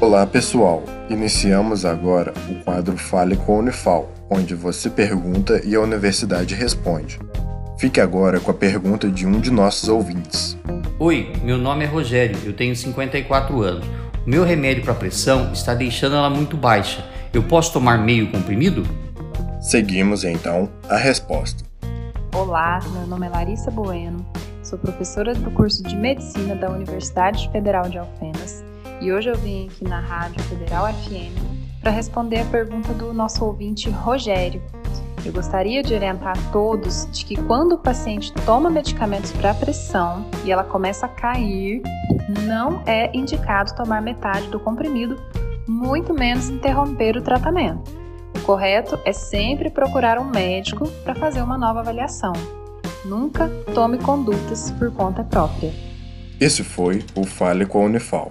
Olá pessoal, iniciamos agora o quadro Fale com a Unifal, onde você pergunta e a universidade responde. Fique agora com a pergunta de um de nossos ouvintes. Oi, meu nome é Rogério, eu tenho 54 anos. O meu remédio para pressão está deixando ela muito baixa. Eu posso tomar meio comprimido? Seguimos então a resposta. Olá, meu nome é Larissa Bueno, sou professora do curso de Medicina da Universidade Federal de Alfenas e hoje eu vim aqui na Rádio Federal FM para responder a pergunta do nosso ouvinte Rogério. Eu gostaria de orientar a todos de que quando o paciente toma medicamentos para pressão e ela começa a cair, não é indicado tomar metade do comprimido, muito menos interromper o tratamento. O correto é sempre procurar um médico para fazer uma nova avaliação. Nunca tome condutas por conta própria. Esse foi o Fale com a Unifal.